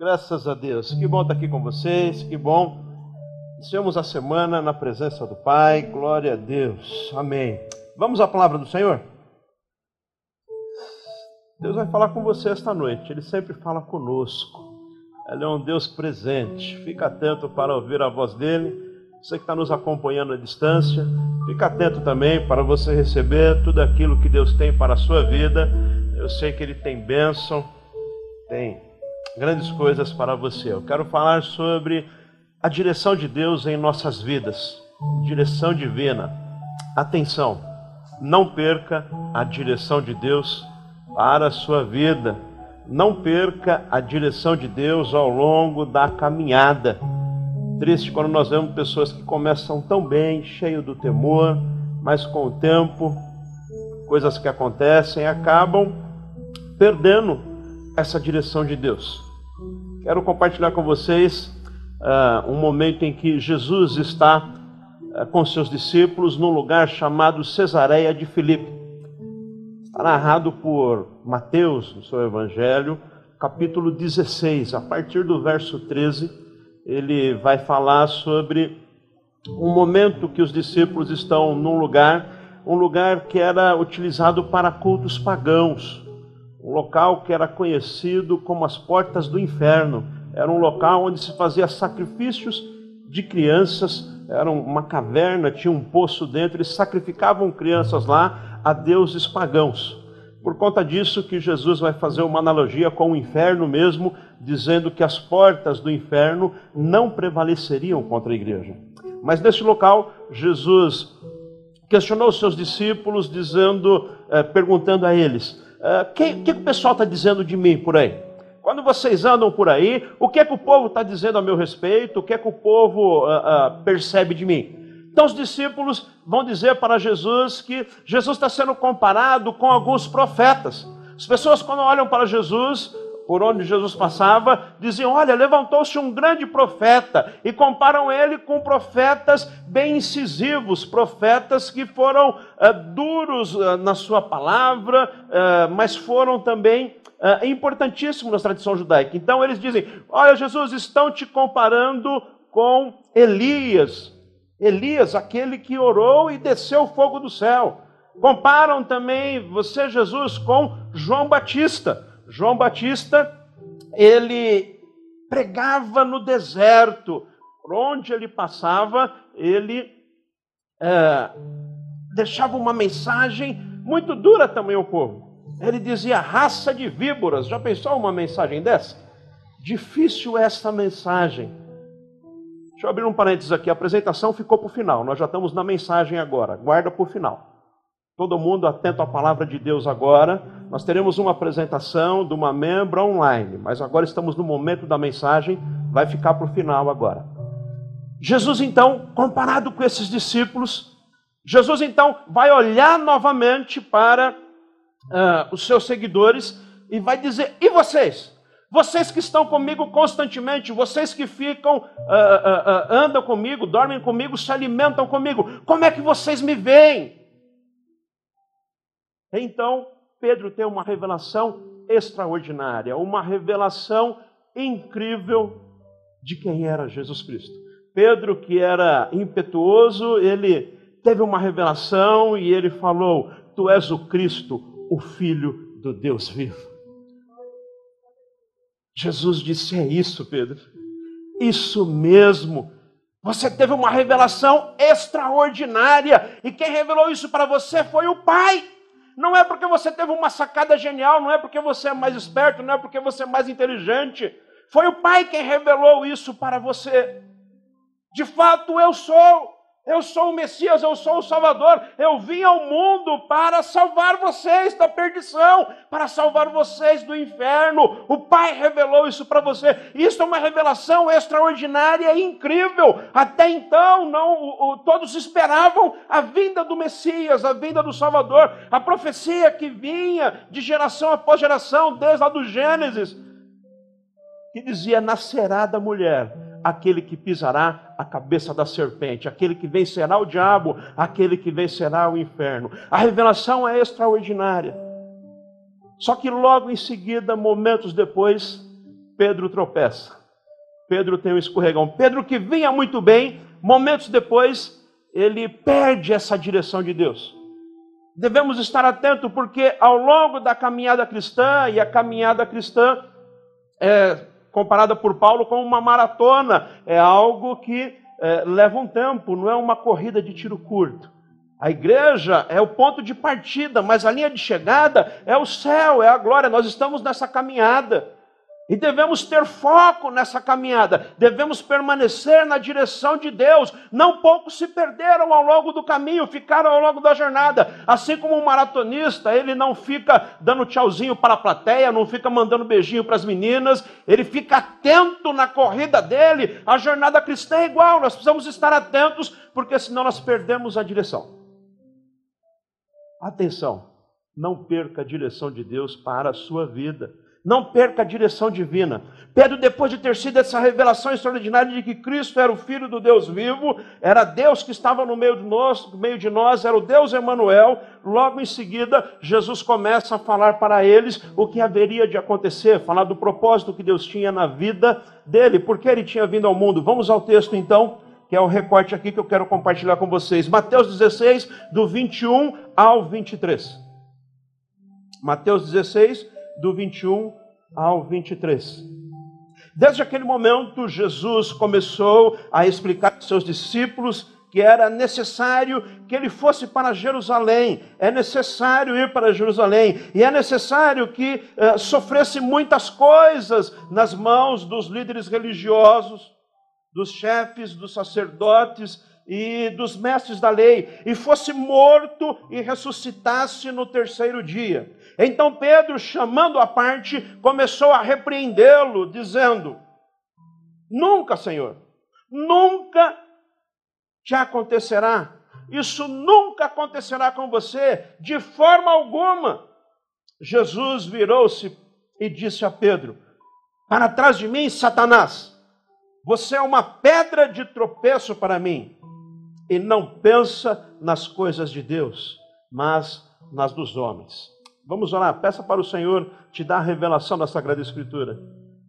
Graças a Deus. Que bom estar aqui com vocês, que bom. Iniciamos a semana na presença do Pai. Glória a Deus. Amém. Vamos à palavra do Senhor? Deus vai falar com você esta noite. Ele sempre fala conosco. Ele é um Deus presente. Fica atento para ouvir a voz dele. Você que está nos acompanhando à distância, fica atento também para você receber tudo aquilo que Deus tem para a sua vida. Eu sei que Ele tem bênção, tem grandes coisas para você. Eu quero falar sobre a direção de Deus em nossas vidas, direção divina. Atenção, não perca a direção de Deus para a sua vida. Não perca a direção de Deus ao longo da caminhada. Triste quando nós vemos pessoas que começam tão bem, cheio do temor, mas com o tempo, coisas que acontecem acabam perdendo essa direção de Deus. Quero compartilhar com vocês uh, um momento em que Jesus está uh, com seus discípulos num lugar chamado Cesareia de Filipe. Está narrado por Mateus no seu Evangelho, capítulo 16, a partir do verso 13, ele vai falar sobre um momento que os discípulos estão num lugar, um lugar que era utilizado para cultos pagãos um local que era conhecido como as portas do inferno. Era um local onde se fazia sacrifícios de crianças, era uma caverna, tinha um poço dentro, eles sacrificavam crianças lá a deuses pagãos. Por conta disso que Jesus vai fazer uma analogia com o inferno mesmo, dizendo que as portas do inferno não prevaleceriam contra a igreja. Mas nesse local, Jesus questionou os seus discípulos, dizendo, eh, perguntando a eles: o uh, que, que, o pessoal está dizendo de mim por aí? Quando vocês andam por aí, o que é que o povo está dizendo a meu respeito? O que é que o povo uh, uh, percebe de mim? Então os discípulos vão dizer para Jesus que Jesus está sendo comparado com alguns profetas. As pessoas, quando olham para Jesus, por onde Jesus passava, diziam: Olha, levantou-se um grande profeta, e comparam ele com profetas bem incisivos, profetas que foram uh, duros uh, na sua palavra, uh, mas foram também importantíssimos na tradição judaica. Então eles dizem: Olha, Jesus, estão te comparando com Elias. Elias, aquele que orou e desceu o fogo do céu. Comparam também você, Jesus, com João Batista. João Batista, ele pregava no deserto, por onde ele passava, ele é, deixava uma mensagem muito dura também ao povo. Ele dizia: raça de víboras. Já pensou uma mensagem dessa? Difícil essa mensagem. Deixa eu abrir um parênteses aqui. A apresentação ficou para o final. Nós já estamos na mensagem agora. Guarda para o final. Todo mundo atento à palavra de Deus agora. Nós teremos uma apresentação de uma membra online, mas agora estamos no momento da mensagem, vai ficar para o final agora. Jesus, então, comparado com esses discípulos, Jesus, então, vai olhar novamente para uh, os seus seguidores e vai dizer: e vocês? Vocês que estão comigo constantemente, vocês que ficam, uh, uh, andam comigo, dormem comigo, se alimentam comigo, como é que vocês me veem? Então, Pedro tem uma revelação extraordinária, uma revelação incrível de quem era Jesus Cristo. Pedro, que era impetuoso, ele teve uma revelação e ele falou: Tu és o Cristo, o Filho do Deus vivo. Jesus disse: É isso, Pedro. Isso mesmo. Você teve uma revelação extraordinária. E quem revelou isso para você foi o Pai. Não é porque você teve uma sacada genial, não é porque você é mais esperto, não é porque você é mais inteligente. Foi o Pai quem revelou isso para você. De fato, eu sou. Eu sou o Messias, eu sou o Salvador. Eu vim ao mundo para salvar vocês da perdição, para salvar vocês do inferno. O Pai revelou isso para você. Isso é uma revelação extraordinária e incrível. Até então, não, todos esperavam a vinda do Messias, a vinda do Salvador, a profecia que vinha de geração após geração, desde lá do Gênesis, que dizia: nascerá da mulher aquele que pisará a cabeça da serpente, aquele que vencerá o diabo, aquele que vencerá o inferno. A revelação é extraordinária. Só que logo em seguida, momentos depois, Pedro tropeça. Pedro tem um escorregão. Pedro que vinha muito bem, momentos depois, ele perde essa direção de Deus. Devemos estar atentos, porque ao longo da caminhada cristã, e a caminhada cristã é comparada por Paulo com uma maratona, é algo que é, leva um tempo, não é uma corrida de tiro curto. A igreja é o ponto de partida, mas a linha de chegada é o céu, é a glória. Nós estamos nessa caminhada. E devemos ter foco nessa caminhada, devemos permanecer na direção de Deus. Não poucos se perderam ao longo do caminho, ficaram ao longo da jornada. Assim como um maratonista, ele não fica dando tchauzinho para a plateia, não fica mandando beijinho para as meninas, ele fica atento na corrida dele. A jornada cristã é igual, nós precisamos estar atentos, porque senão nós perdemos a direção. Atenção, não perca a direção de Deus para a sua vida. Não perca a direção divina. Pedro, depois de ter sido essa revelação extraordinária de que Cristo era o Filho do Deus vivo, era Deus que estava no meio de nós, meio de nós era o Deus Emanuel. Logo em seguida, Jesus começa a falar para eles o que haveria de acontecer, falar do propósito que Deus tinha na vida dele, porque ele tinha vindo ao mundo. Vamos ao texto então, que é o recorte aqui que eu quero compartilhar com vocês. Mateus 16, do 21 ao 23. Mateus 16, do 21 ao 23. Desde aquele momento, Jesus começou a explicar aos seus discípulos que era necessário que ele fosse para Jerusalém, é necessário ir para Jerusalém, e é necessário que eh, sofresse muitas coisas nas mãos dos líderes religiosos, dos chefes, dos sacerdotes e dos mestres da lei, e fosse morto e ressuscitasse no terceiro dia. Então Pedro, chamando a parte, começou a repreendê-lo, dizendo: Nunca, Senhor, nunca te acontecerá. Isso nunca acontecerá com você, de forma alguma. Jesus virou-se e disse a Pedro: Para trás de mim, Satanás, você é uma pedra de tropeço para mim, e não pensa nas coisas de Deus, mas nas dos homens. Vamos orar, peça para o Senhor te dar a revelação da Sagrada Escritura,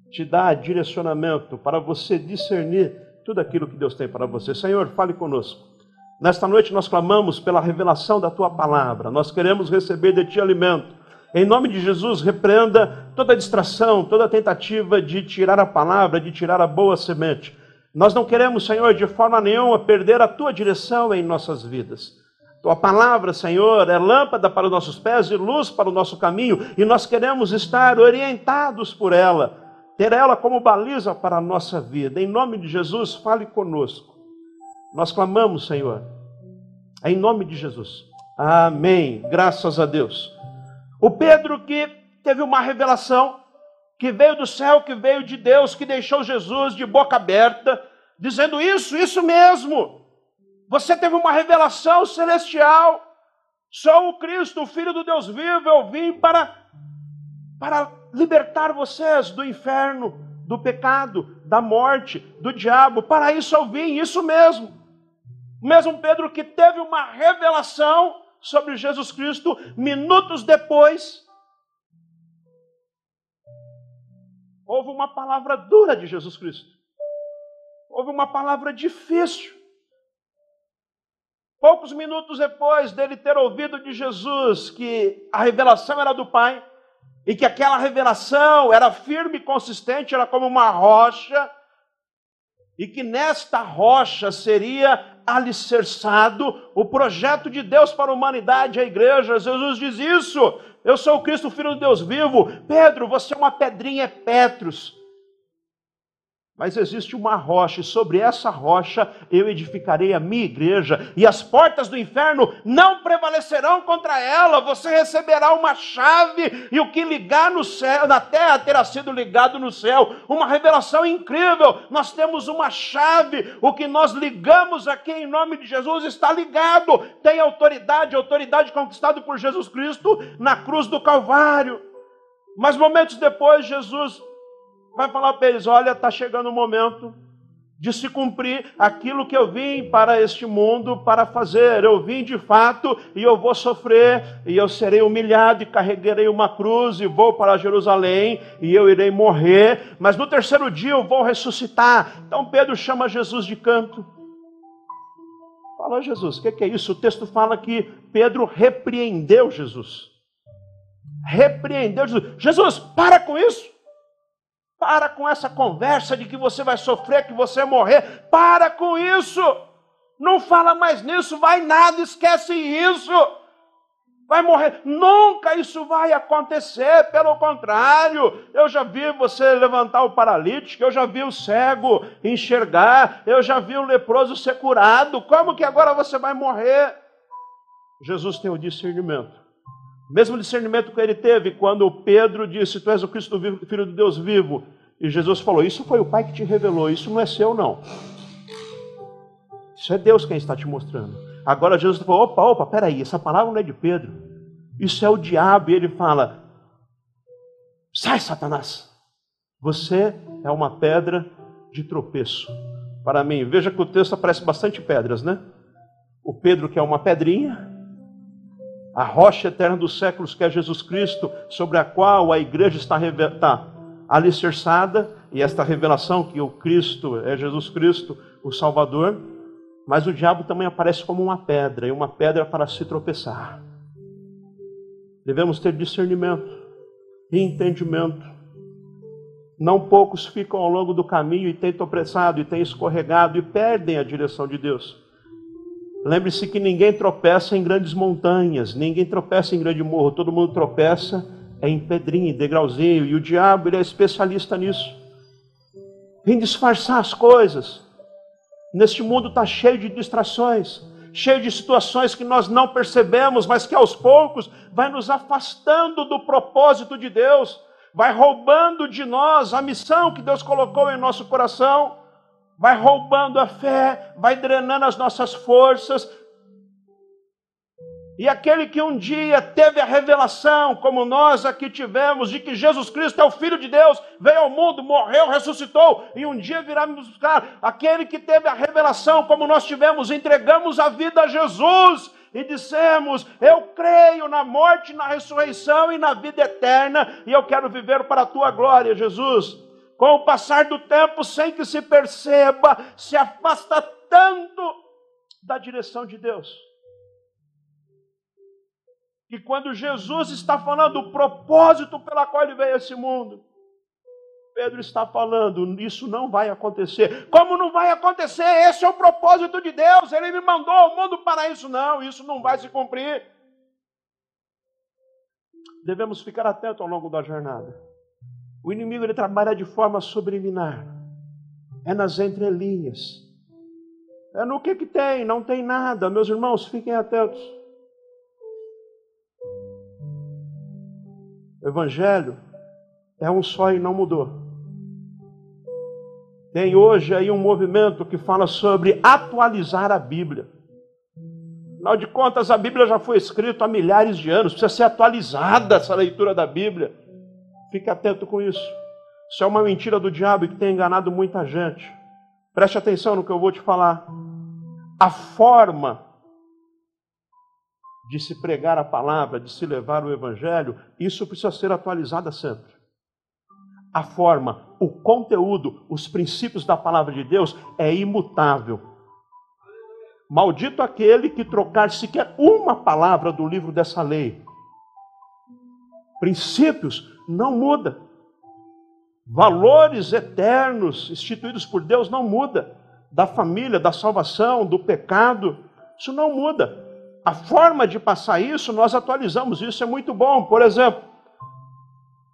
te dar direcionamento para você discernir tudo aquilo que Deus tem para você. Senhor, fale conosco. Nesta noite nós clamamos pela revelação da tua palavra, nós queremos receber de ti alimento. Em nome de Jesus, repreenda toda distração, toda tentativa de tirar a palavra, de tirar a boa semente. Nós não queremos, Senhor, de forma nenhuma perder a tua direção em nossas vidas. Tua palavra, Senhor, é lâmpada para os nossos pés e luz para o nosso caminho, e nós queremos estar orientados por ela, ter ela como baliza para a nossa vida. Em nome de Jesus, fale conosco. Nós clamamos, Senhor, em nome de Jesus. Amém. Graças a Deus. O Pedro que teve uma revelação, que veio do céu, que veio de Deus, que deixou Jesus de boca aberta, dizendo isso, isso mesmo. Você teve uma revelação celestial. Sou o Cristo, o Filho do Deus vivo. Eu vim para, para libertar vocês do inferno, do pecado, da morte, do diabo. Para isso eu vim, isso mesmo. O mesmo Pedro que teve uma revelação sobre Jesus Cristo, minutos depois, houve uma palavra dura de Jesus Cristo. Houve uma palavra difícil. Poucos minutos depois dele ter ouvido de Jesus que a revelação era do Pai e que aquela revelação era firme e consistente, era como uma rocha, e que nesta rocha seria alicerçado o projeto de Deus para a humanidade, a igreja. Jesus diz isso. Eu sou o Cristo, filho de Deus vivo. Pedro, você é uma pedrinha, é Petros. Mas existe uma rocha, e sobre essa rocha eu edificarei a minha igreja, e as portas do inferno não prevalecerão contra ela. Você receberá uma chave, e o que ligar no céu, na terra terá sido ligado no céu. Uma revelação incrível. Nós temos uma chave, o que nós ligamos aqui em nome de Jesus está ligado. Tem autoridade, autoridade conquistada por Jesus Cristo na cruz do Calvário. Mas momentos depois, Jesus vai falar para eles: olha, está chegando o momento de se cumprir aquilo que eu vim para este mundo para fazer. Eu vim de fato e eu vou sofrer, e eu serei humilhado, e carregarei uma cruz, e vou para Jerusalém, e eu irei morrer, mas no terceiro dia eu vou ressuscitar. Então Pedro chama Jesus de canto. Fala, Jesus, o que é isso? O texto fala que Pedro repreendeu Jesus. Repreendeu Jesus. Jesus, para com isso. Para com essa conversa de que você vai sofrer, que você vai morrer. Para com isso. Não fala mais nisso, vai nada, esquece isso. Vai morrer. Nunca isso vai acontecer, pelo contrário. Eu já vi você levantar o paralítico, eu já vi o cego enxergar, eu já vi o leproso ser curado. Como que agora você vai morrer? Jesus tem o discernimento. Mesmo discernimento que ele teve quando Pedro disse: Tu és o Cristo, Filho do Deus vivo. E Jesus falou: Isso foi o Pai que te revelou, isso não é seu, não. Isso é Deus quem está te mostrando. Agora Jesus falou: opa, opa, peraí, essa palavra não é de Pedro. Isso é o diabo. E ele fala: Sai, Satanás. Você é uma pedra de tropeço para mim. Veja que o texto aparece bastante pedras, né? O Pedro, que é uma pedrinha, a rocha eterna dos séculos, que é Jesus Cristo, sobre a qual a igreja está, está alicerçada, e esta revelação que o Cristo é Jesus Cristo, o Salvador, mas o diabo também aparece como uma pedra, e uma pedra para se tropeçar. Devemos ter discernimento e entendimento. Não poucos ficam ao longo do caminho e têm tropeçado, e têm escorregado, e perdem a direção de Deus. Lembre-se que ninguém tropeça em grandes montanhas, ninguém tropeça em grande morro, todo mundo tropeça em pedrinha, em degrauzinho, e o diabo ele é especialista nisso. Vem disfarçar as coisas. Neste mundo está cheio de distrações, cheio de situações que nós não percebemos, mas que aos poucos vai nos afastando do propósito de Deus, vai roubando de nós a missão que Deus colocou em nosso coração vai roubando a fé, vai drenando as nossas forças. E aquele que um dia teve a revelação, como nós aqui tivemos, de que Jesus Cristo é o Filho de Deus, veio ao mundo, morreu, ressuscitou, e um dia virá me buscar. Aquele que teve a revelação, como nós tivemos, entregamos a vida a Jesus e dissemos: Eu creio na morte, na ressurreição e na vida eterna, e eu quero viver para a tua glória, Jesus com o passar do tempo, sem que se perceba, se afasta tanto da direção de Deus. E quando Jesus está falando o propósito pela qual ele veio a esse mundo, Pedro está falando, isso não vai acontecer. Como não vai acontecer? Esse é o propósito de Deus. Ele me mandou ao mundo para isso. Não, isso não vai se cumprir. Devemos ficar atentos ao longo da jornada. O inimigo ele trabalha de forma subliminar. É nas entrelinhas. É no que que tem, não tem nada. Meus irmãos, fiquem atentos. O evangelho é um só e não mudou. Tem hoje aí um movimento que fala sobre atualizar a Bíblia. Afinal de contas, a Bíblia já foi escrita há milhares de anos, precisa ser atualizada essa leitura da Bíblia. Fique atento com isso. Isso é uma mentira do diabo que tem enganado muita gente. Preste atenção no que eu vou te falar. A forma de se pregar a palavra, de se levar o evangelho, isso precisa ser atualizada sempre. A forma, o conteúdo, os princípios da palavra de Deus é imutável. Maldito aquele que trocar sequer uma palavra do livro dessa lei. Princípios não muda. Valores eternos instituídos por Deus não muda. Da família, da salvação, do pecado, isso não muda. A forma de passar isso, nós atualizamos, isso é muito bom. Por exemplo,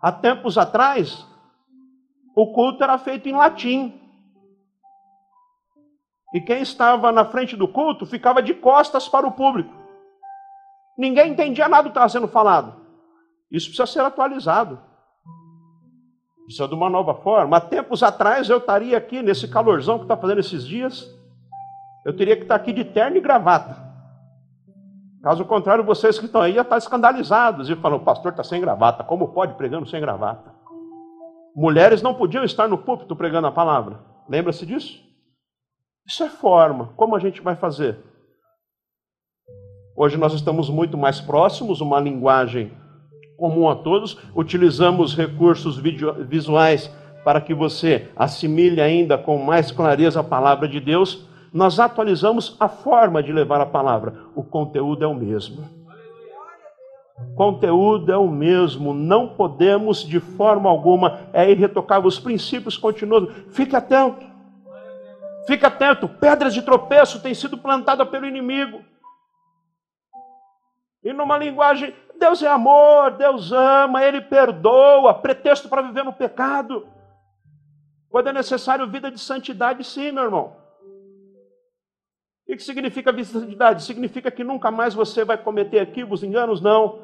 há tempos atrás, o culto era feito em latim. E quem estava na frente do culto ficava de costas para o público. Ninguém entendia nada do que estava sendo falado. Isso precisa ser atualizado. Precisa de uma nova forma. Há tempos atrás eu estaria aqui nesse calorzão que está fazendo esses dias. Eu teria que estar aqui de terno e gravata. Caso contrário, vocês que estão aí já estão escandalizados e falam: o pastor está sem gravata. Como pode pregando sem gravata? Mulheres não podiam estar no púlpito pregando a palavra. Lembra-se disso? Isso é forma. Como a gente vai fazer? Hoje nós estamos muito mais próximos, uma linguagem comum a todos, utilizamos recursos visuais para que você assimile ainda com mais clareza a palavra de Deus. Nós atualizamos a forma de levar a palavra, o conteúdo é o mesmo. Conteúdo é o mesmo, não podemos de forma alguma, é irretocável, os princípios continuam. Fique atento, fique atento, pedras de tropeço têm sido plantadas pelo inimigo. E numa linguagem, Deus é amor, Deus ama, Ele perdoa, pretexto para viver no pecado. Quando é necessário vida de santidade, sim, meu irmão. O que significa vida de santidade? Significa que nunca mais você vai cometer equívocos, enganos? Não.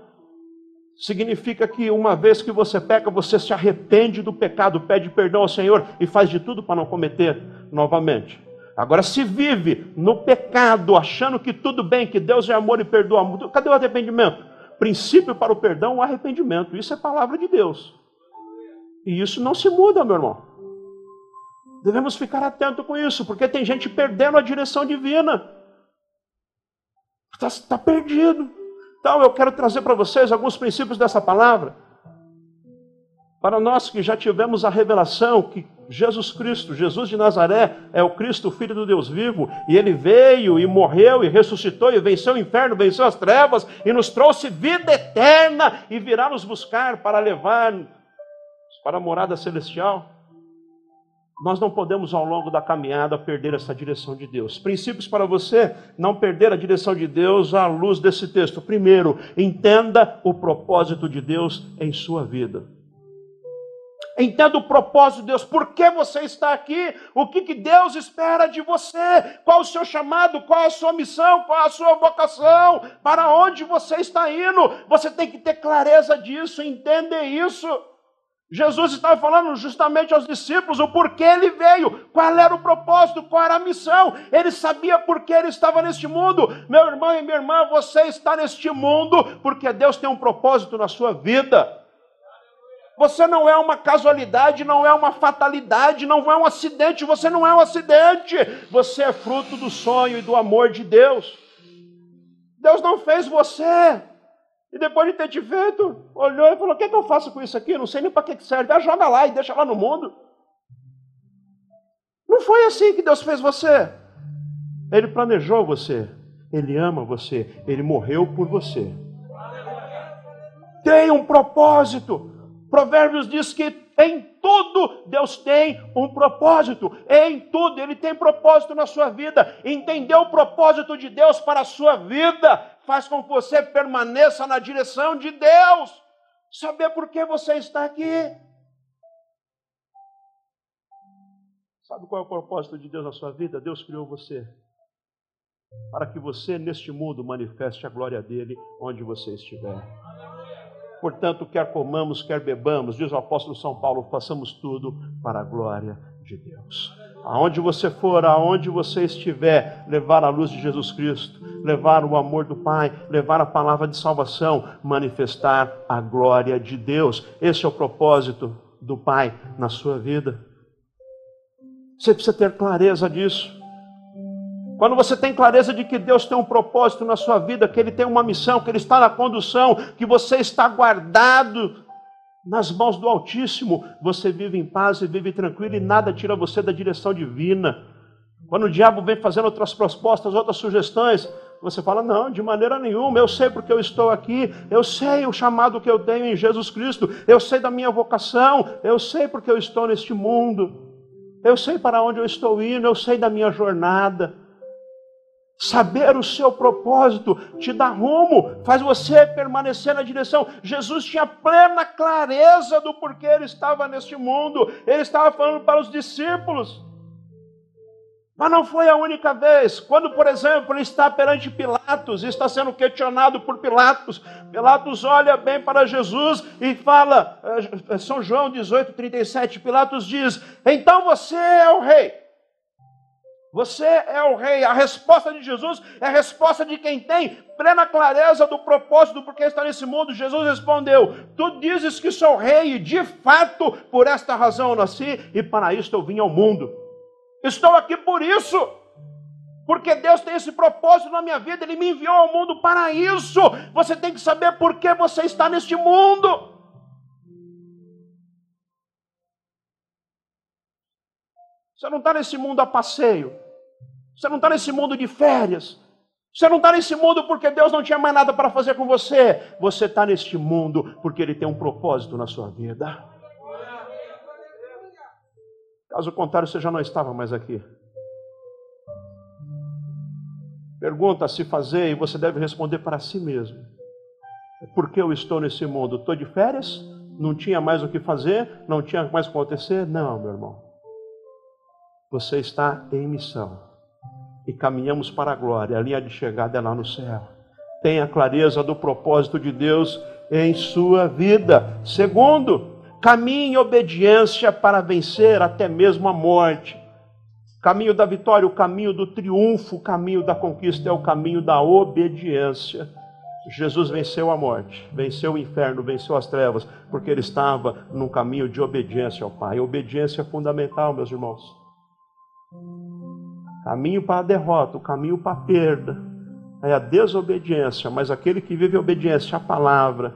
Significa que uma vez que você peca, você se arrepende do pecado, pede perdão ao Senhor e faz de tudo para não cometer novamente. Agora, se vive no pecado, achando que tudo bem, que Deus é amor e perdoa, cadê o arrependimento? Princípio para o perdão, o arrependimento. Isso é palavra de Deus. E isso não se muda, meu irmão. Devemos ficar atento com isso, porque tem gente perdendo a direção divina. Está tá perdido. Então, eu quero trazer para vocês alguns princípios dessa palavra. Para nós que já tivemos a revelação que Jesus Cristo, Jesus de Nazaré, é o Cristo, Filho do Deus vivo, e ele veio e morreu e ressuscitou e venceu o inferno, venceu as trevas e nos trouxe vida eterna e virá nos buscar para levar para a morada celestial. Nós não podemos, ao longo da caminhada, perder essa direção de Deus. Princípios para você não perder a direção de Deus à luz desse texto. Primeiro, entenda o propósito de Deus em sua vida. Entenda o propósito de Deus, por que você está aqui, o que, que Deus espera de você, qual o seu chamado, qual a sua missão, qual a sua vocação, para onde você está indo. Você tem que ter clareza disso, entender isso. Jesus estava falando justamente aos discípulos o porquê ele veio, qual era o propósito, qual era a missão. Ele sabia por que ele estava neste mundo. Meu irmão e minha irmã, você está neste mundo porque Deus tem um propósito na sua vida. Você não é uma casualidade, não é uma fatalidade, não é um acidente, você não é um acidente. Você é fruto do sonho e do amor de Deus. Deus não fez você. E depois de ter te feito, olhou e falou: O que, é que eu faço com isso aqui? Não sei nem para que serve. Ah, joga lá e deixa lá no mundo. Não foi assim que Deus fez você. Ele planejou você. Ele ama você. Ele morreu por você. Tem um propósito. Provérbios diz que em tudo Deus tem um propósito. Em tudo Ele tem propósito na sua vida. Entender o propósito de Deus para a sua vida faz com que você permaneça na direção de Deus. Saber por que você está aqui. Sabe qual é o propósito de Deus na sua vida? Deus criou você para que você neste mundo manifeste a glória dele onde você estiver. Portanto, quer comamos, quer bebamos, diz o apóstolo São Paulo, façamos tudo para a glória de Deus. Aonde você for, aonde você estiver, levar a luz de Jesus Cristo, levar o amor do Pai, levar a palavra de salvação, manifestar a glória de Deus. Esse é o propósito do Pai na sua vida. Você precisa ter clareza disso. Quando você tem clareza de que Deus tem um propósito na sua vida, que Ele tem uma missão, que Ele está na condução, que você está guardado nas mãos do Altíssimo, você vive em paz e vive tranquilo e nada tira você da direção divina. Quando o diabo vem fazendo outras propostas, outras sugestões, você fala: Não, de maneira nenhuma, eu sei porque eu estou aqui, eu sei o chamado que eu tenho em Jesus Cristo, eu sei da minha vocação, eu sei porque eu estou neste mundo, eu sei para onde eu estou indo, eu sei da minha jornada. Saber o seu propósito te dá rumo, faz você permanecer na direção. Jesus tinha plena clareza do porquê ele estava neste mundo. Ele estava falando para os discípulos. Mas não foi a única vez. Quando, por exemplo, ele está perante Pilatos, está sendo questionado por Pilatos, Pilatos olha bem para Jesus e fala, eh, São João 18, 37, Pilatos diz: Então você é o rei. Você é o rei. A resposta de Jesus é a resposta de quem tem plena clareza do propósito do porquê está nesse mundo. Jesus respondeu: Tu dizes que sou rei, e de fato, por esta razão eu nasci, e para isto eu vim ao mundo. Estou aqui por isso. Porque Deus tem esse propósito na minha vida, Ele me enviou ao mundo para isso. Você tem que saber por que você está neste mundo. Você não está nesse mundo a passeio. Você não está nesse mundo de férias. Você não está nesse mundo porque Deus não tinha mais nada para fazer com você. Você está neste mundo porque Ele tem um propósito na sua vida. Caso contrário, você já não estava mais aqui. Pergunta a se fazer e você deve responder para si mesmo. Por que eu estou nesse mundo? Estou de férias? Não tinha mais o que fazer? Não tinha mais o que acontecer? Não, meu irmão. Você está em missão e caminhamos para a glória. A linha de chegada é lá no céu. Tenha clareza do propósito de Deus em sua vida. Segundo, caminhe em obediência para vencer até mesmo a morte. Caminho da vitória, o caminho do triunfo, o caminho da conquista é o caminho da obediência. Jesus venceu a morte, venceu o inferno, venceu as trevas, porque ele estava num caminho de obediência ao Pai. Obediência é fundamental, meus irmãos. Caminho para a derrota, o caminho para a perda é a desobediência, mas aquele que vive a obediência à palavra,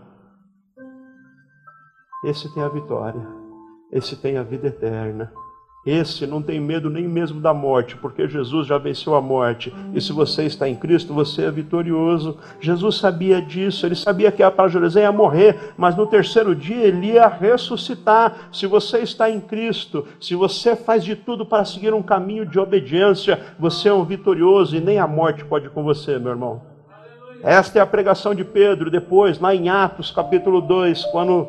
esse tem a vitória, esse tem a vida eterna. Esse não tem medo nem mesmo da morte, porque Jesus já venceu a morte. E se você está em Cristo, você é vitorioso. Jesus sabia disso, ele sabia que a para Jerusalém ia morrer, mas no terceiro dia ele ia ressuscitar. Se você está em Cristo, se você faz de tudo para seguir um caminho de obediência, você é um vitorioso e nem a morte pode com você, meu irmão. Esta é a pregação de Pedro, depois, lá em Atos capítulo 2, quando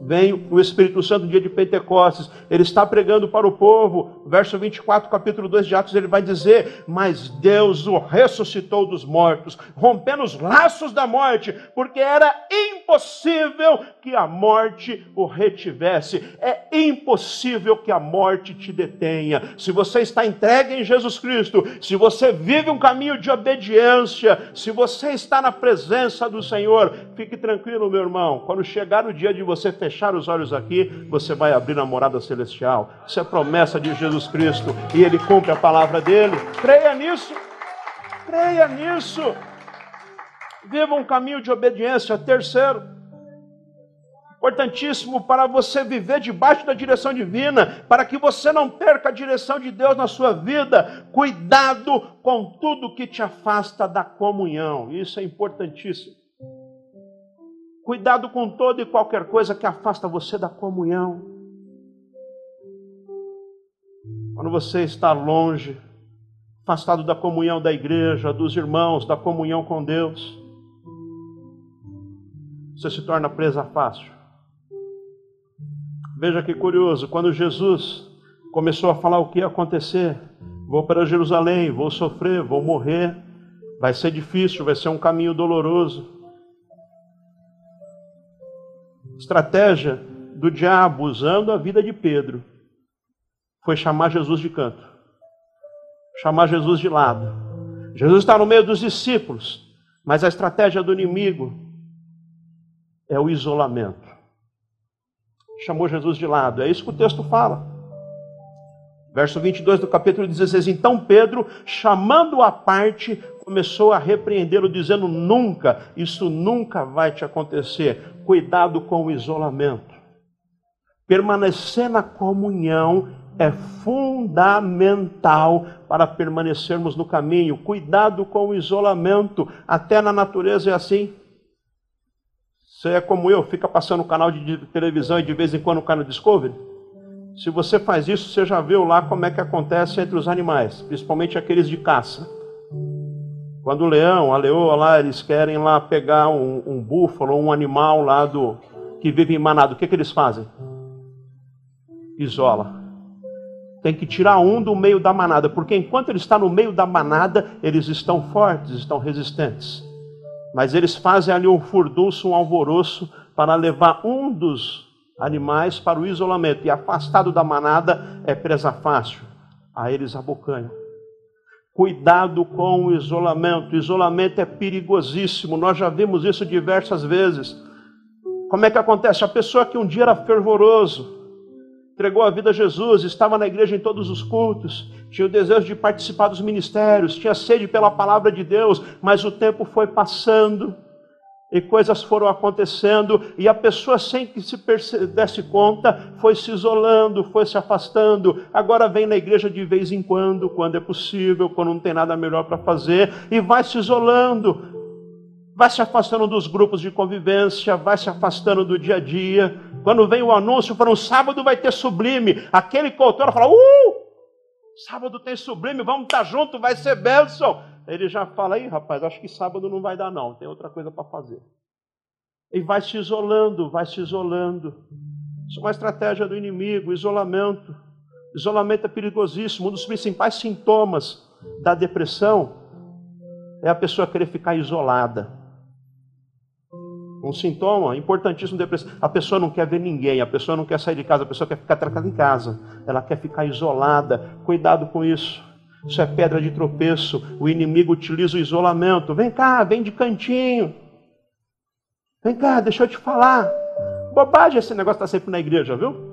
vem o Espírito Santo no dia de Pentecostes, ele está pregando para o povo, verso 24, capítulo 2 de Atos, ele vai dizer: Mas Deus o ressuscitou dos mortos, rompendo os laços da morte, porque era impossível que a morte o retivesse, é impossível que a morte te detenha. Se você está entregue em Jesus Cristo, se você vive um caminho de obediência, se você está na presença do Senhor, fique tranquilo, meu irmão, quando chegar o dia de você fechar fechar os olhos aqui, você vai abrir a morada celestial. Isso é promessa de Jesus Cristo e ele cumpre a palavra dele. Creia nisso. Creia nisso. Viva um caminho de obediência. Terceiro, importantíssimo para você viver debaixo da direção divina, para que você não perca a direção de Deus na sua vida. Cuidado com tudo que te afasta da comunhão. Isso é importantíssimo. Cuidado com toda e qualquer coisa que afasta você da comunhão. Quando você está longe, afastado da comunhão da igreja, dos irmãos, da comunhão com Deus, você se torna presa fácil. Veja que curioso, quando Jesus começou a falar o que ia acontecer, vou para Jerusalém, vou sofrer, vou morrer, vai ser difícil, vai ser um caminho doloroso estratégia do diabo usando a vida de Pedro foi chamar Jesus de canto, chamar Jesus de lado. Jesus está no meio dos discípulos, mas a estratégia do inimigo é o isolamento. Chamou Jesus de lado, é isso que o texto fala. Verso 22 do capítulo 16: Então Pedro, chamando-o à parte, começou a repreendê-lo, dizendo: Nunca, isso nunca vai te acontecer cuidado com o isolamento. Permanecer na comunhão é fundamental para permanecermos no caminho. Cuidado com o isolamento, até na natureza é assim. Você é como eu, fica passando o canal de televisão e de vez em quando cai no Discovery. Se você faz isso, você já viu lá como é que acontece entre os animais, principalmente aqueles de caça. Quando o leão, a leoa lá, eles querem lá pegar um, um búfalo, um animal lá do que vive em manada, o que, que eles fazem? Isola. Tem que tirar um do meio da manada, porque enquanto ele está no meio da manada, eles estão fortes, estão resistentes. Mas eles fazem ali um furdunço, um alvoroço, para levar um dos animais para o isolamento. E afastado da manada é presa fácil. Aí eles abocanham. Cuidado com o isolamento. O isolamento é perigosíssimo. Nós já vimos isso diversas vezes. Como é que acontece? A pessoa que um dia era fervoroso, entregou a vida a Jesus, estava na igreja em todos os cultos, tinha o desejo de participar dos ministérios, tinha sede pela palavra de Deus, mas o tempo foi passando e coisas foram acontecendo, e a pessoa, sem que se desse conta, foi se isolando, foi se afastando. Agora vem na igreja de vez em quando, quando é possível, quando não tem nada melhor para fazer, e vai se isolando, vai se afastando dos grupos de convivência, vai se afastando do dia a dia. Quando vem o anúncio para um sábado vai ter sublime, aquele coutor fala: Uh! Sábado tem sublime, vamos estar junto, vai ser bênção ele já fala aí, rapaz, acho que sábado não vai dar não, tem outra coisa para fazer. E vai se isolando, vai se isolando. Isso é uma estratégia do inimigo, isolamento. Isolamento é perigosíssimo. Um dos principais sintomas da depressão é a pessoa querer ficar isolada. Um sintoma importantíssimo da depressão. A pessoa não quer ver ninguém, a pessoa não quer sair de casa, a pessoa quer ficar trancada em casa. Ela quer ficar isolada. Cuidado com isso. Isso é pedra de tropeço. O inimigo utiliza o isolamento. Vem cá, vem de cantinho. Vem cá, deixa eu te falar. Bobagem esse negócio está sempre na igreja, viu?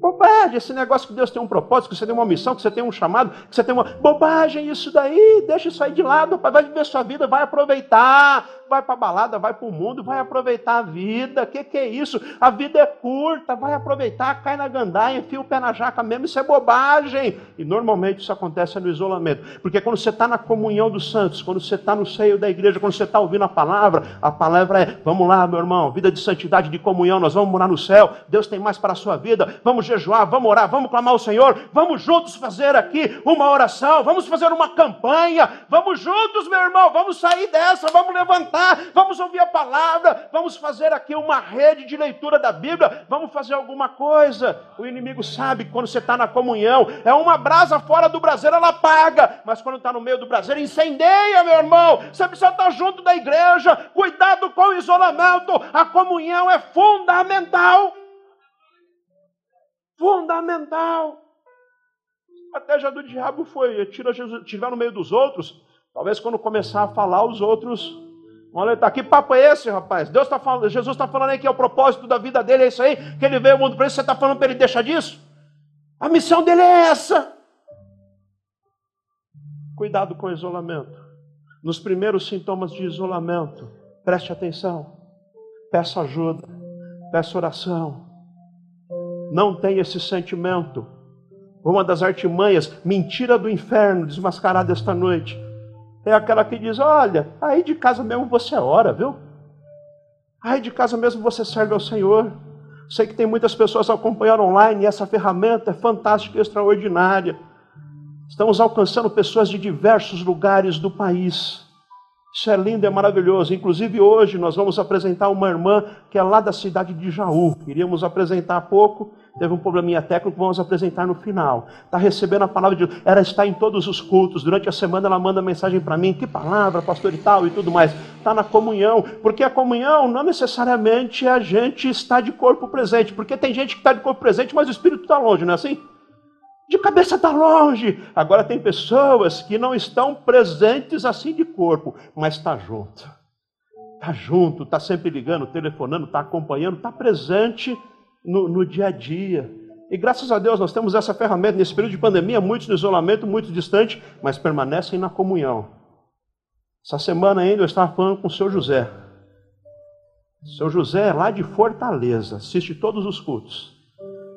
Bobagem, esse negócio que Deus tem um propósito, que você tem uma missão, que você tem um chamado, que você tem uma. Bobagem isso daí, deixa isso aí de lado, vai viver sua vida, vai aproveitar vai para balada, vai para o mundo, vai aproveitar a vida. Que, que é isso? A vida é curta, vai aproveitar, cai na gandaia, enfia o pé na jaca mesmo, isso é bobagem. E normalmente isso acontece no isolamento. Porque quando você está na comunhão dos santos, quando você está no seio da igreja, quando você está ouvindo a palavra, a palavra é: vamos lá, meu irmão, vida de santidade, de comunhão, nós vamos morar no céu, Deus tem mais para a sua vida, vamos jejuar, vamos orar, vamos clamar ao Senhor, vamos juntos fazer aqui uma oração, vamos fazer uma campanha, vamos juntos, meu irmão, vamos sair dessa, vamos levantar vamos ouvir a palavra, vamos fazer aqui uma rede de leitura da Bíblia, vamos fazer alguma coisa. O inimigo sabe quando você está na comunhão, é uma brasa fora do braseiro, ela apaga, mas quando está no meio do braseiro, incendeia, meu irmão. Você precisa estar junto da igreja, cuidado com o isolamento, a comunhão é fundamental. Fundamental. A estratégia do diabo foi: tira Jesus, tiver no meio dos outros. Talvez quando começar a falar, os outros Olha, tá, que papo é esse, rapaz? Deus está falando, Jesus está falando aí que é o propósito da vida dele, é isso aí, que ele veio ao mundo para isso, você está falando para ele deixar disso? A missão dele é essa. Cuidado com o isolamento. Nos primeiros sintomas de isolamento, preste atenção, peça ajuda, peça oração. Não tenha esse sentimento. Uma das artimanhas, mentira do inferno, desmascarada esta noite é aquela que diz: Olha, aí de casa mesmo você ora, viu? Aí de casa mesmo você serve ao Senhor. Sei que tem muitas pessoas acompanhando online e essa ferramenta é fantástica e extraordinária. Estamos alcançando pessoas de diversos lugares do país. Isso é lindo, é maravilhoso. Inclusive hoje nós vamos apresentar uma irmã que é lá da cidade de Jaú. Iríamos apresentar há pouco Teve um probleminha técnico, vamos apresentar no final. Está recebendo a palavra de Deus. Ela está em todos os cultos. Durante a semana ela manda mensagem para mim. Que palavra, pastor e tal e tudo mais. Está na comunhão. Porque a comunhão não necessariamente é a gente estar de corpo presente. Porque tem gente que está de corpo presente, mas o espírito está longe, não é assim? De cabeça está longe. Agora tem pessoas que não estão presentes assim de corpo, mas está junto. Está junto, está sempre ligando, telefonando, está acompanhando, está presente no, no dia a dia. E graças a Deus nós temos essa ferramenta nesse período de pandemia, muitos no isolamento, muitos distantes, mas permanecem na comunhão. Essa semana ainda eu estava falando com o seu José. O seu José é lá de Fortaleza, assiste todos os cultos.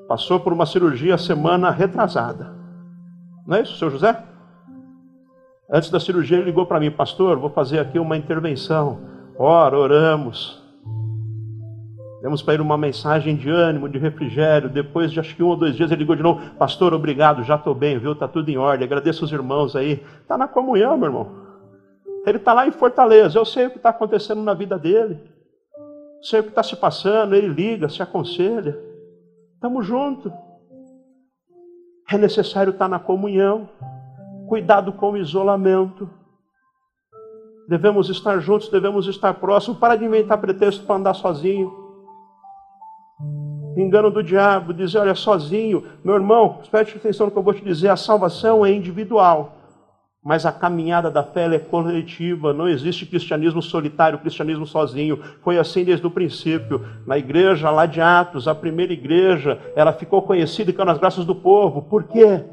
Passou por uma cirurgia semana retrasada. Não é isso, seu José? Antes da cirurgia ele ligou para mim, pastor, vou fazer aqui uma intervenção. Ora, oramos. Demos para ele uma mensagem de ânimo, de refrigério. Depois de acho que um ou dois dias ele ligou de novo: Pastor, obrigado, já estou bem, viu? Está tudo em ordem. Agradeço os irmãos aí. Está na comunhão, meu irmão. Ele está lá em Fortaleza. Eu sei o que está acontecendo na vida dele. Sei o que está se passando. Ele liga, se aconselha. Estamos juntos. É necessário estar na comunhão. Cuidado com o isolamento. Devemos estar juntos, devemos estar próximos. Para de inventar pretexto para andar sozinho engano do diabo, dizer, olha, sozinho, meu irmão, preste atenção no que eu vou te dizer, a salvação é individual. Mas a caminhada da fé é coletiva, não existe cristianismo solitário, cristianismo sozinho. Foi assim desde o princípio. Na igreja lá de Atos, a primeira igreja, ela ficou conhecida e caiu nas graças do povo. Por quê?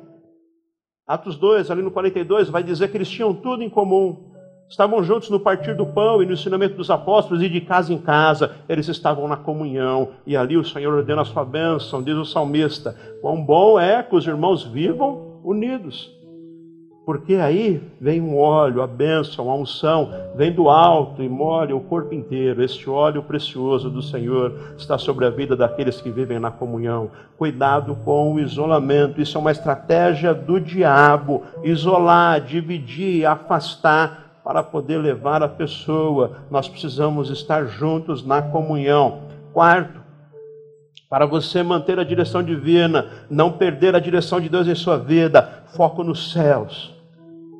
Atos 2, ali no 42, vai dizer que eles tinham tudo em comum. Estavam juntos no partir do pão e no ensinamento dos apóstolos e de casa em casa. Eles estavam na comunhão e ali o Senhor ordena a sua bênção, diz o salmista. Quão bom é que os irmãos vivam unidos. Porque aí vem um óleo, a bênção, a unção, vem do alto e molha o corpo inteiro. Este óleo precioso do Senhor está sobre a vida daqueles que vivem na comunhão. Cuidado com o isolamento, isso é uma estratégia do diabo isolar, dividir, afastar para poder levar a pessoa. Nós precisamos estar juntos na comunhão. Quarto, para você manter a direção divina, não perder a direção de Deus em sua vida, foco nos céus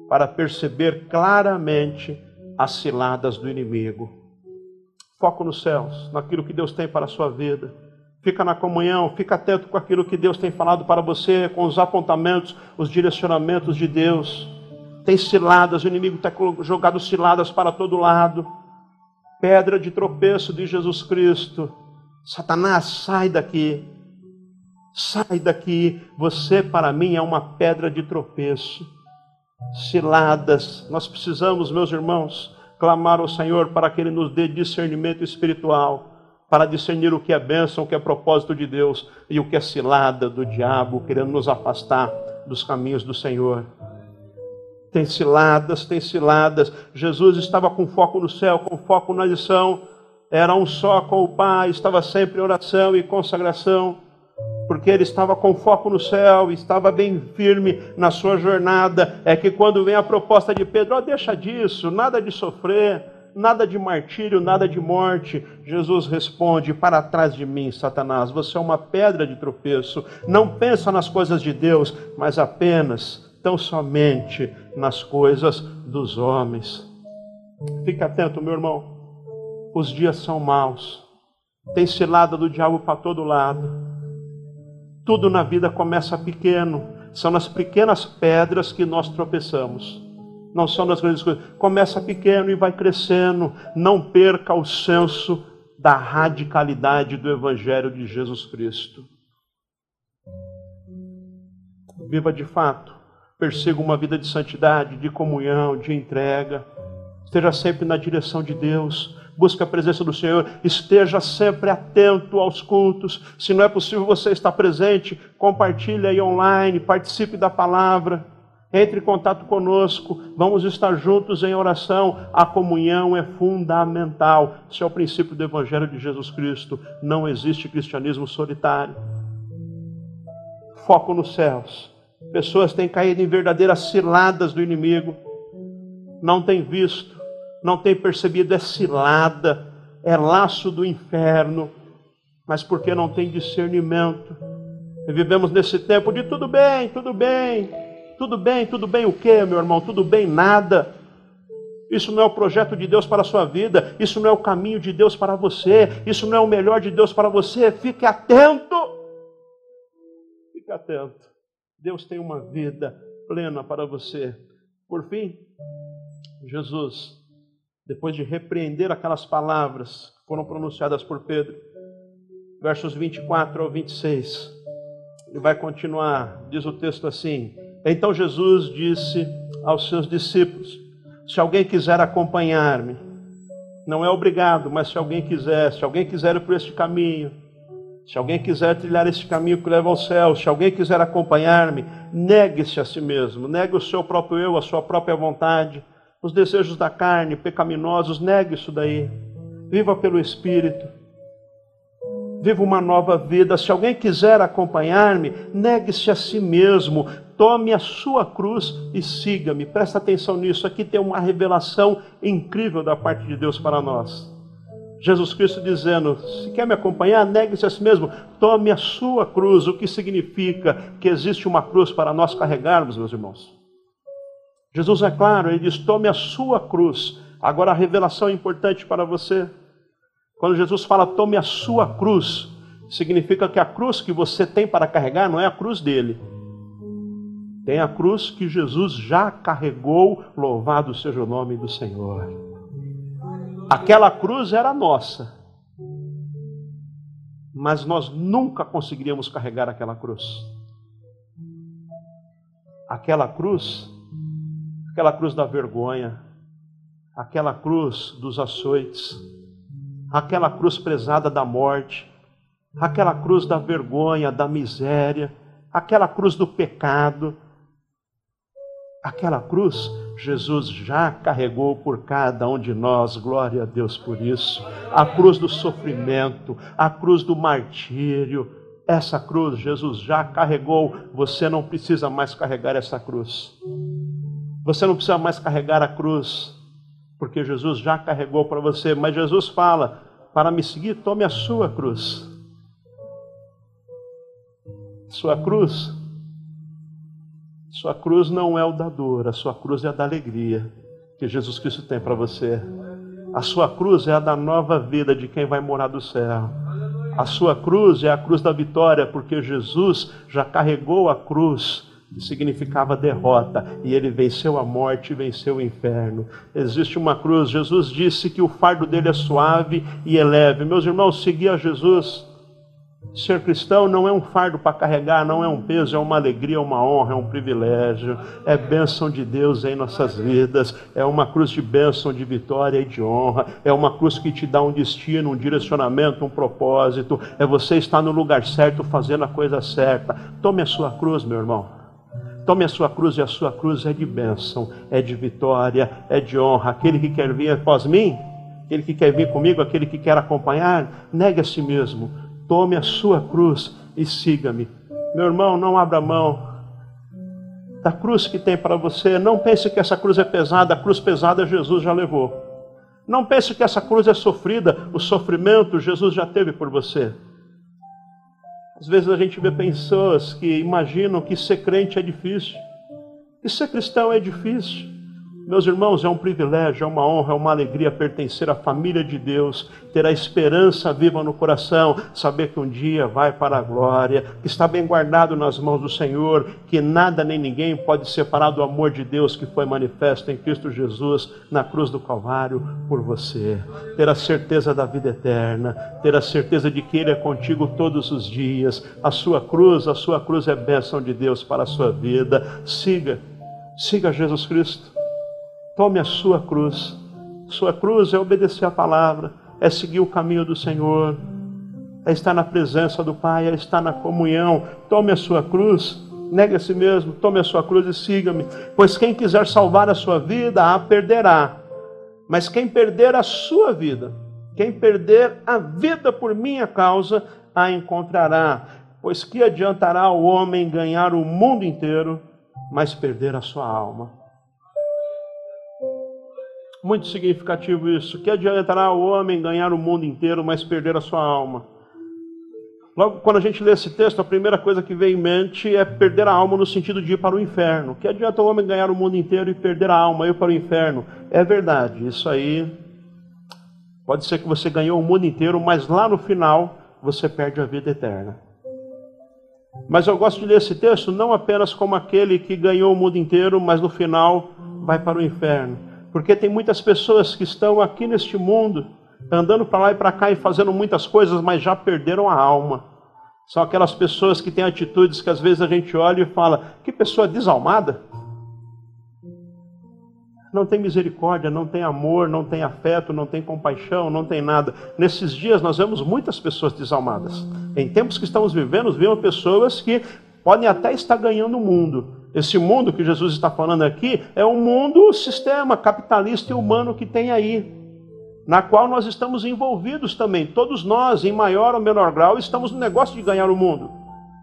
para perceber claramente as ciladas do inimigo. Foco nos céus, naquilo que Deus tem para a sua vida. Fica na comunhão, fica atento com aquilo que Deus tem falado para você, com os apontamentos, os direcionamentos de Deus. Tem ciladas, o inimigo está jogado ciladas para todo lado. Pedra de tropeço de Jesus Cristo. Satanás, sai daqui. Sai daqui. Você, para mim, é uma pedra de tropeço ciladas. Nós precisamos, meus irmãos, clamar ao Senhor para que Ele nos dê discernimento espiritual, para discernir o que é bênção, o que é propósito de Deus e o que é cilada do diabo, querendo nos afastar dos caminhos do Senhor. Tem ciladas, tem ciladas. Jesus estava com foco no céu, com foco na lição, era um só com o Pai, estava sempre em oração e consagração porque ele estava com foco no céu, estava bem firme na sua jornada. É que quando vem a proposta de Pedro, oh, deixa disso, nada de sofrer, nada de martírio, nada de morte. Jesus responde: Para trás de mim, Satanás, você é uma pedra de tropeço. Não pensa nas coisas de Deus, mas apenas, tão somente nas coisas dos homens. Fique atento, meu irmão. Os dias são maus. Tem cilada do diabo para todo lado tudo na vida começa pequeno. São nas pequenas pedras que nós tropeçamos. Não são nas grandes coisas. Começa pequeno e vai crescendo. Não perca o senso da radicalidade do Evangelho de Jesus Cristo. Viva de fato. Persiga uma vida de santidade, de comunhão, de entrega. Esteja sempre na direção de Deus busque a presença do Senhor, esteja sempre atento aos cultos. Se não é possível você estar presente, compartilhe aí online, participe da palavra. Entre em contato conosco, vamos estar juntos em oração. A comunhão é fundamental. Esse é o princípio do Evangelho de Jesus Cristo. Não existe cristianismo solitário. Foco nos céus. Pessoas têm caído em verdadeiras ciladas do inimigo, não têm visto, não tem percebido, é cilada, é laço do inferno, mas porque não tem discernimento. E vivemos nesse tempo de tudo bem, tudo bem, tudo bem, tudo bem o que, meu irmão? Tudo bem nada. Isso não é o projeto de Deus para a sua vida, isso não é o caminho de Deus para você, isso não é o melhor de Deus para você. Fique atento. Fique atento. Deus tem uma vida plena para você. Por fim, Jesus depois de repreender aquelas palavras que foram pronunciadas por Pedro, versos 24 ao 26. Ele vai continuar, diz o texto assim: Então Jesus disse aos seus discípulos: Se alguém quiser acompanhar-me, não é obrigado, mas se alguém quiser, se alguém quiser ir por este caminho, se alguém quiser trilhar este caminho que leva ao céu, se alguém quiser acompanhar-me, negue-se a si mesmo, negue o seu próprio eu, a sua própria vontade os desejos da carne pecaminosos, negue isso daí. Viva pelo Espírito. Viva uma nova vida. Se alguém quiser acompanhar-me, negue-se a si mesmo. Tome a sua cruz e siga-me. Presta atenção nisso. Aqui tem uma revelação incrível da parte de Deus para nós. Jesus Cristo dizendo: se quer me acompanhar, negue-se a si mesmo, tome a sua cruz, o que significa que existe uma cruz para nós carregarmos, meus irmãos. Jesus é claro, ele diz: tome a sua cruz. Agora a revelação é importante para você. Quando Jesus fala tome a sua cruz, significa que a cruz que você tem para carregar não é a cruz dele. Tem a cruz que Jesus já carregou, louvado seja o nome do Senhor. Aquela cruz era nossa, mas nós nunca conseguiríamos carregar aquela cruz. Aquela cruz, aquela cruz da vergonha, aquela cruz dos açoites, aquela cruz pesada da morte, aquela cruz da vergonha, da miséria, aquela cruz do pecado, Aquela cruz, Jesus já carregou por cada um de nós, glória a Deus por isso. A cruz do sofrimento, a cruz do martírio, essa cruz Jesus já carregou, você não precisa mais carregar essa cruz. Você não precisa mais carregar a cruz, porque Jesus já carregou para você. Mas Jesus fala: para me seguir, tome a sua cruz. Sua cruz sua cruz não é o da dor, a sua cruz é a da alegria que Jesus Cristo tem para você. A sua cruz é a da nova vida de quem vai morar do céu. A sua cruz é a cruz da vitória, porque Jesus já carregou a cruz, significava derrota, e ele venceu a morte venceu o inferno. Existe uma cruz, Jesus disse que o fardo dele é suave e é leve. Meus irmãos, seguir a Jesus Ser cristão não é um fardo para carregar, não é um peso, é uma alegria, é uma honra, é um privilégio, é bênção de Deus em nossas vidas, é uma cruz de bênção, de vitória e de honra, é uma cruz que te dá um destino, um direcionamento, um propósito, é você estar no lugar certo, fazendo a coisa certa. Tome a sua cruz, meu irmão. Tome a sua cruz e a sua cruz é de bênção, é de vitória, é de honra. Aquele que quer vir após mim, aquele que quer vir comigo, aquele que quer acompanhar, negue a si mesmo Tome a sua cruz e siga-me. Meu irmão, não abra mão da cruz que tem para você. Não pense que essa cruz é pesada, a cruz pesada Jesus já levou. Não pense que essa cruz é sofrida, o sofrimento Jesus já teve por você. Às vezes a gente vê pessoas que imaginam que ser crente é difícil, que ser cristão é difícil. Meus irmãos, é um privilégio, é uma honra, é uma alegria pertencer à família de Deus, ter a esperança viva no coração, saber que um dia vai para a glória, que está bem guardado nas mãos do Senhor, que nada nem ninguém pode separar do amor de Deus que foi manifesto em Cristo Jesus na cruz do Calvário por você. Ter a certeza da vida eterna, ter a certeza de que Ele é contigo todos os dias. A sua cruz, a sua cruz é bênção de Deus para a sua vida. Siga, siga Jesus Cristo. Tome a sua cruz. Sua cruz é obedecer a palavra, é seguir o caminho do Senhor, é estar na presença do Pai, é estar na comunhão. Tome a sua cruz, negue a si mesmo, tome a sua cruz e siga-me. Pois quem quiser salvar a sua vida, a perderá. Mas quem perder a sua vida, quem perder a vida por minha causa, a encontrará. Pois que adiantará o homem ganhar o mundo inteiro, mas perder a sua alma? Muito significativo isso. Que adiantará o homem ganhar o mundo inteiro, mas perder a sua alma? Logo, quando a gente lê esse texto, a primeira coisa que vem em mente é perder a alma no sentido de ir para o inferno. Que adianta o homem ganhar o mundo inteiro e perder a alma, ir para o inferno? É verdade, isso aí pode ser que você ganhou o mundo inteiro, mas lá no final você perde a vida eterna. Mas eu gosto de ler esse texto não apenas como aquele que ganhou o mundo inteiro, mas no final vai para o inferno. Porque tem muitas pessoas que estão aqui neste mundo, andando para lá e para cá e fazendo muitas coisas, mas já perderam a alma. São aquelas pessoas que têm atitudes que às vezes a gente olha e fala: que pessoa desalmada. Não tem misericórdia, não tem amor, não tem afeto, não tem compaixão, não tem nada. Nesses dias nós vemos muitas pessoas desalmadas. Em tempos que estamos vivendo, vemos pessoas que podem até estar ganhando o mundo, esse mundo que Jesus está falando aqui é um mundo, sistema capitalista e humano que tem aí, na qual nós estamos envolvidos também. Todos nós, em maior ou menor grau, estamos no negócio de ganhar o mundo.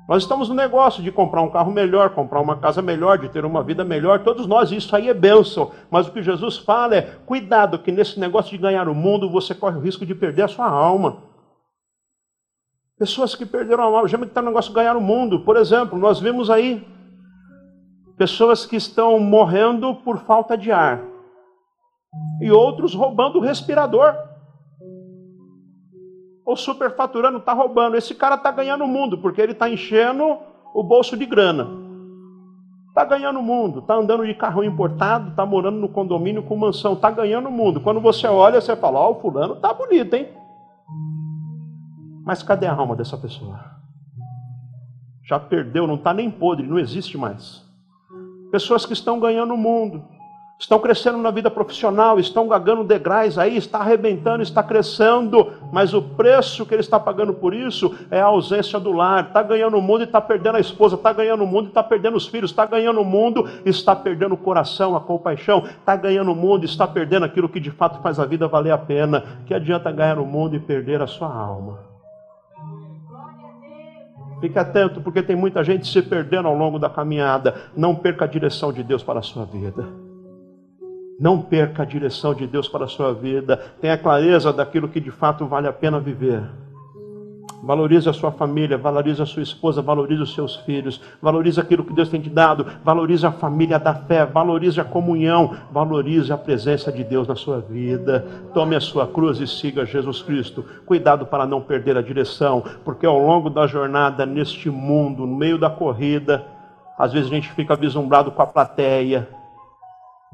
Nós estamos no negócio de comprar um carro melhor, comprar uma casa melhor, de ter uma vida melhor. Todos nós, isso aí é bênção. Mas o que Jesus fala é: cuidado, que nesse negócio de ganhar o mundo você corre o risco de perder a sua alma. Pessoas que perderam a alma, já que está no negócio de ganhar o mundo. Por exemplo, nós vimos aí pessoas que estão morrendo por falta de ar, e outros roubando o respirador. Ou superfaturando, está roubando. Esse cara está ganhando o mundo, porque ele está enchendo o bolso de grana. Está ganhando o mundo, está andando de carro importado, está morando no condomínio com mansão, está ganhando o mundo. Quando você olha, você fala: Ó, oh, o fulano está bonito, hein? Mas cadê a alma dessa pessoa? Já perdeu, não está nem podre, não existe mais. Pessoas que estão ganhando o mundo, estão crescendo na vida profissional, estão gagando degraus aí, está arrebentando, está crescendo, mas o preço que ele está pagando por isso é a ausência do lar. Está ganhando o mundo e está perdendo a esposa, está ganhando o mundo e está perdendo os filhos, está ganhando o mundo e está perdendo o coração, a compaixão, está ganhando o mundo e está perdendo aquilo que de fato faz a vida valer a pena. Que adianta ganhar o mundo e perder a sua alma? Fique atento, porque tem muita gente se perdendo ao longo da caminhada. Não perca a direção de Deus para a sua vida. Não perca a direção de Deus para a sua vida. Tenha clareza daquilo que de fato vale a pena viver. Valorize a sua família, valorize a sua esposa, valorize os seus filhos, valorize aquilo que Deus tem te dado, valorize a família da fé, valorize a comunhão, valorize a presença de Deus na sua vida. Tome a sua cruz e siga Jesus Cristo. Cuidado para não perder a direção, porque ao longo da jornada neste mundo, no meio da corrida, às vezes a gente fica vislumbrado com a plateia,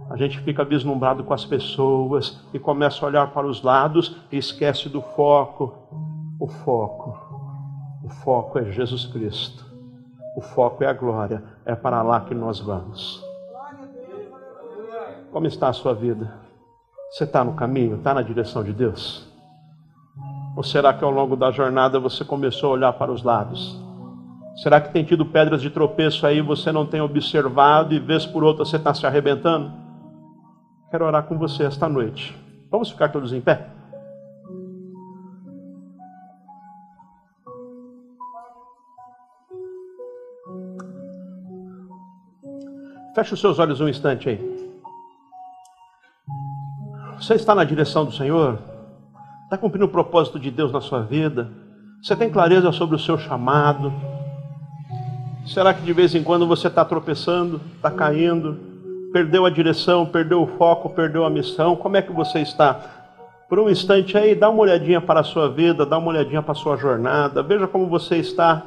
a gente fica vislumbrado com as pessoas e começa a olhar para os lados e esquece do foco o foco. O foco é Jesus Cristo. O foco é a glória. É para lá que nós vamos. Como está a sua vida? Você está no caminho? Está na direção de Deus? Ou será que ao longo da jornada você começou a olhar para os lados? Será que tem tido pedras de tropeço aí você não tem observado e vez por outra você está se arrebentando? Quero orar com você esta noite. Vamos ficar todos em pé? Feche os seus olhos um instante aí. Você está na direção do Senhor? Está cumprindo o propósito de Deus na sua vida? Você tem clareza sobre o seu chamado? Será que de vez em quando você está tropeçando, está caindo, perdeu a direção, perdeu o foco, perdeu a missão? Como é que você está? Por um instante aí, dá uma olhadinha para a sua vida, dá uma olhadinha para a sua jornada, veja como você está.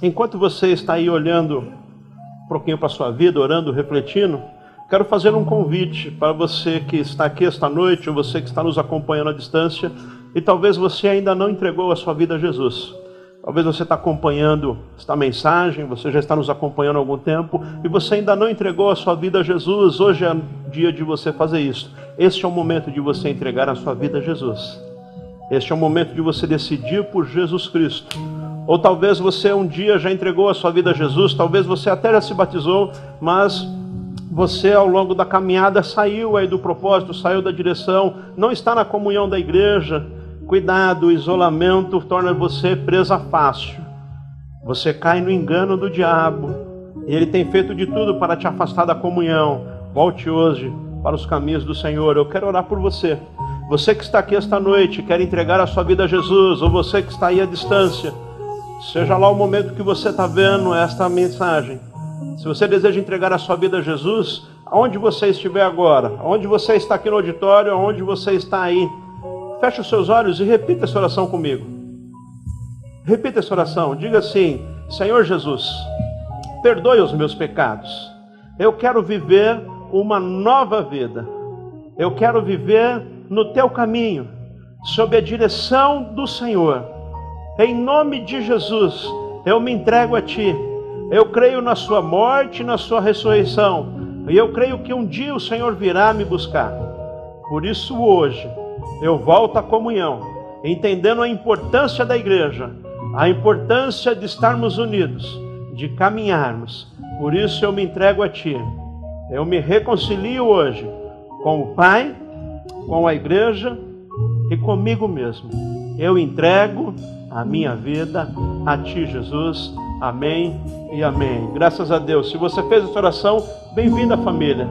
Enquanto você está aí olhando um pouquinho para a sua vida, orando, refletindo, quero fazer um convite para você que está aqui esta noite, ou você que está nos acompanhando à distância, e talvez você ainda não entregou a sua vida a Jesus. Talvez você está acompanhando esta mensagem, você já está nos acompanhando há algum tempo e você ainda não entregou a sua vida a Jesus. Hoje é dia de você fazer isso. Este é o momento de você entregar a sua vida a Jesus. Este é o momento de você decidir por Jesus Cristo. Ou talvez você um dia já entregou a sua vida a Jesus, talvez você até já se batizou, mas você ao longo da caminhada saiu aí do propósito, saiu da direção, não está na comunhão da igreja. Cuidado, o isolamento torna você presa fácil. Você cai no engano do diabo. E ele tem feito de tudo para te afastar da comunhão. Volte hoje para os caminhos do Senhor. Eu quero orar por você. Você que está aqui esta noite, quer entregar a sua vida a Jesus, ou você que está aí à distância, Seja lá o momento que você está vendo esta mensagem. Se você deseja entregar a sua vida a Jesus, aonde você estiver agora, aonde você está aqui no auditório, aonde você está aí, feche os seus olhos e repita essa oração comigo. Repita essa oração. Diga assim: Senhor Jesus, perdoe os meus pecados. Eu quero viver uma nova vida. Eu quero viver no teu caminho, sob a direção do Senhor. Em nome de Jesus, eu me entrego a Ti. Eu creio na Sua morte, na Sua ressurreição. E eu creio que um dia o Senhor virá me buscar. Por isso, hoje, eu volto à comunhão, entendendo a importância da igreja, a importância de estarmos unidos, de caminharmos. Por isso, eu me entrego a Ti. Eu me reconcilio hoje com o Pai, com a igreja e comigo mesmo. Eu entrego a minha vida a Ti, Jesus. Amém e amém. Graças a Deus. Se você fez essa oração, bem-vinda, família.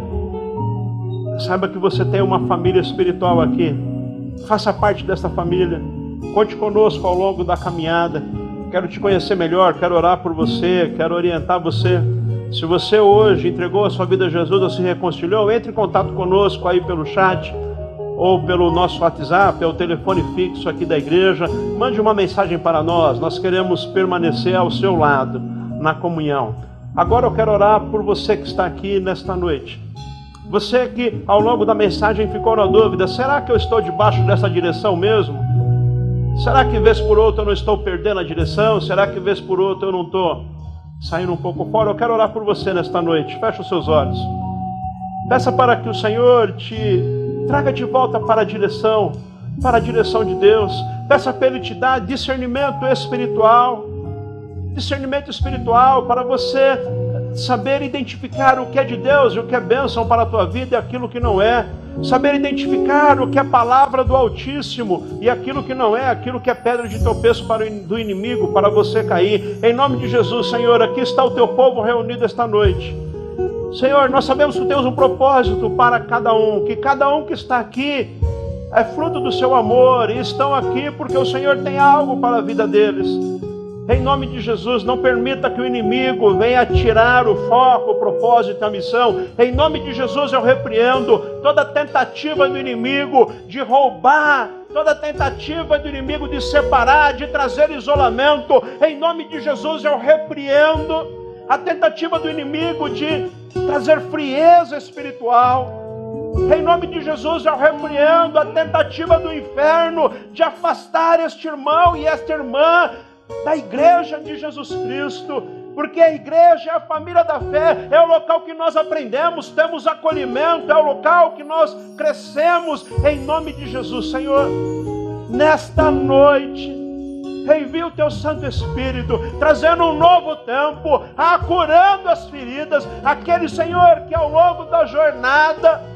Saiba que você tem uma família espiritual aqui. Faça parte dessa família. Conte conosco ao longo da caminhada. Quero te conhecer melhor, quero orar por você, quero orientar você. Se você hoje entregou a sua vida a Jesus ou se reconciliou, entre em contato conosco aí pelo chat ou pelo nosso WhatsApp, é o telefone fixo aqui da igreja. Mande uma mensagem para nós, nós queremos permanecer ao seu lado na comunhão. Agora eu quero orar por você que está aqui nesta noite. Você que ao longo da mensagem ficou na dúvida: será que eu estou debaixo dessa direção mesmo? Será que vez por outra eu não estou perdendo a direção? Será que vez por outra eu não estou saindo um pouco fora? Eu quero orar por você nesta noite. Feche os seus olhos. Peça para que o Senhor te traga de volta para a direção, para a direção de Deus. Peça para Ele te dar discernimento espiritual. Discernimento espiritual para você saber identificar o que é de Deus e o que é bênção para a tua vida e aquilo que não é. Saber identificar o que é palavra do Altíssimo e aquilo que não é, aquilo que é pedra de tropeço para o, do inimigo, para você cair. Em nome de Jesus, Senhor, aqui está o teu povo reunido esta noite. Senhor, nós sabemos que temos um propósito para cada um, que cada um que está aqui é fruto do seu amor e estão aqui porque o Senhor tem algo para a vida deles. Em nome de Jesus, não permita que o inimigo venha tirar o foco, o propósito, a missão. Em nome de Jesus, eu repreendo toda tentativa do inimigo de roubar, toda tentativa do inimigo de separar, de trazer isolamento. Em nome de Jesus, eu repreendo a tentativa do inimigo de trazer frieza espiritual. Em nome de Jesus, eu repreendo a tentativa do inferno de afastar este irmão e esta irmã da igreja de Jesus Cristo, porque a igreja é a família da fé, é o local que nós aprendemos, temos acolhimento, é o local que nós crescemos, em nome de Jesus, Senhor. Nesta noite, envia o teu Santo Espírito, trazendo um novo tempo, curando as feridas, aquele Senhor que ao longo da jornada,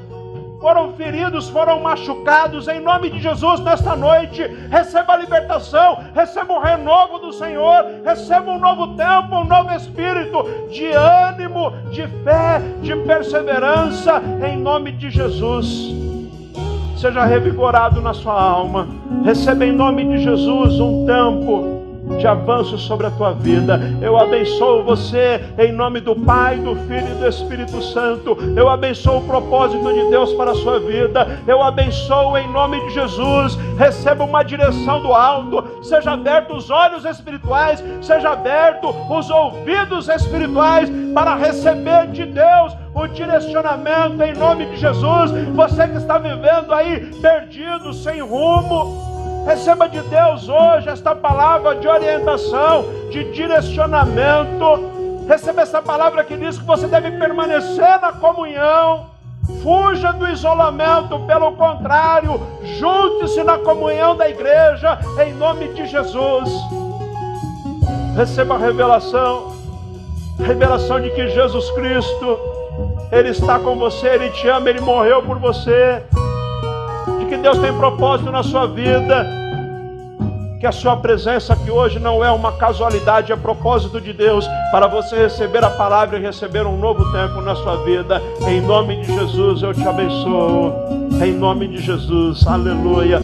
foram feridos, foram machucados, em nome de Jesus, nesta noite, receba a libertação, receba o renovo do Senhor, receba um novo tempo, um novo espírito de ânimo, de fé, de perseverança, em nome de Jesus. Seja revigorado na sua alma, receba em nome de Jesus um tempo de avanço sobre a tua vida. Eu abençoo você em nome do Pai, do Filho e do Espírito Santo. Eu abençoo o propósito de Deus para a sua vida. Eu abençoo em nome de Jesus. Receba uma direção do alto. Seja aberto os olhos espirituais, seja aberto os ouvidos espirituais para receber de Deus o direcionamento em nome de Jesus. Você que está vivendo aí perdido, sem rumo, Receba de Deus hoje esta palavra de orientação, de direcionamento. Receba essa palavra que diz que você deve permanecer na comunhão. Fuja do isolamento, pelo contrário, junte-se na comunhão da igreja, em nome de Jesus. Receba a revelação, revelação de que Jesus Cristo, Ele está com você, Ele te ama, Ele morreu por você que Deus tem propósito na sua vida. Que a sua presença aqui hoje não é uma casualidade, é propósito de Deus para você receber a palavra e receber um novo tempo na sua vida. Em nome de Jesus eu te abençoo. Em nome de Jesus, aleluia.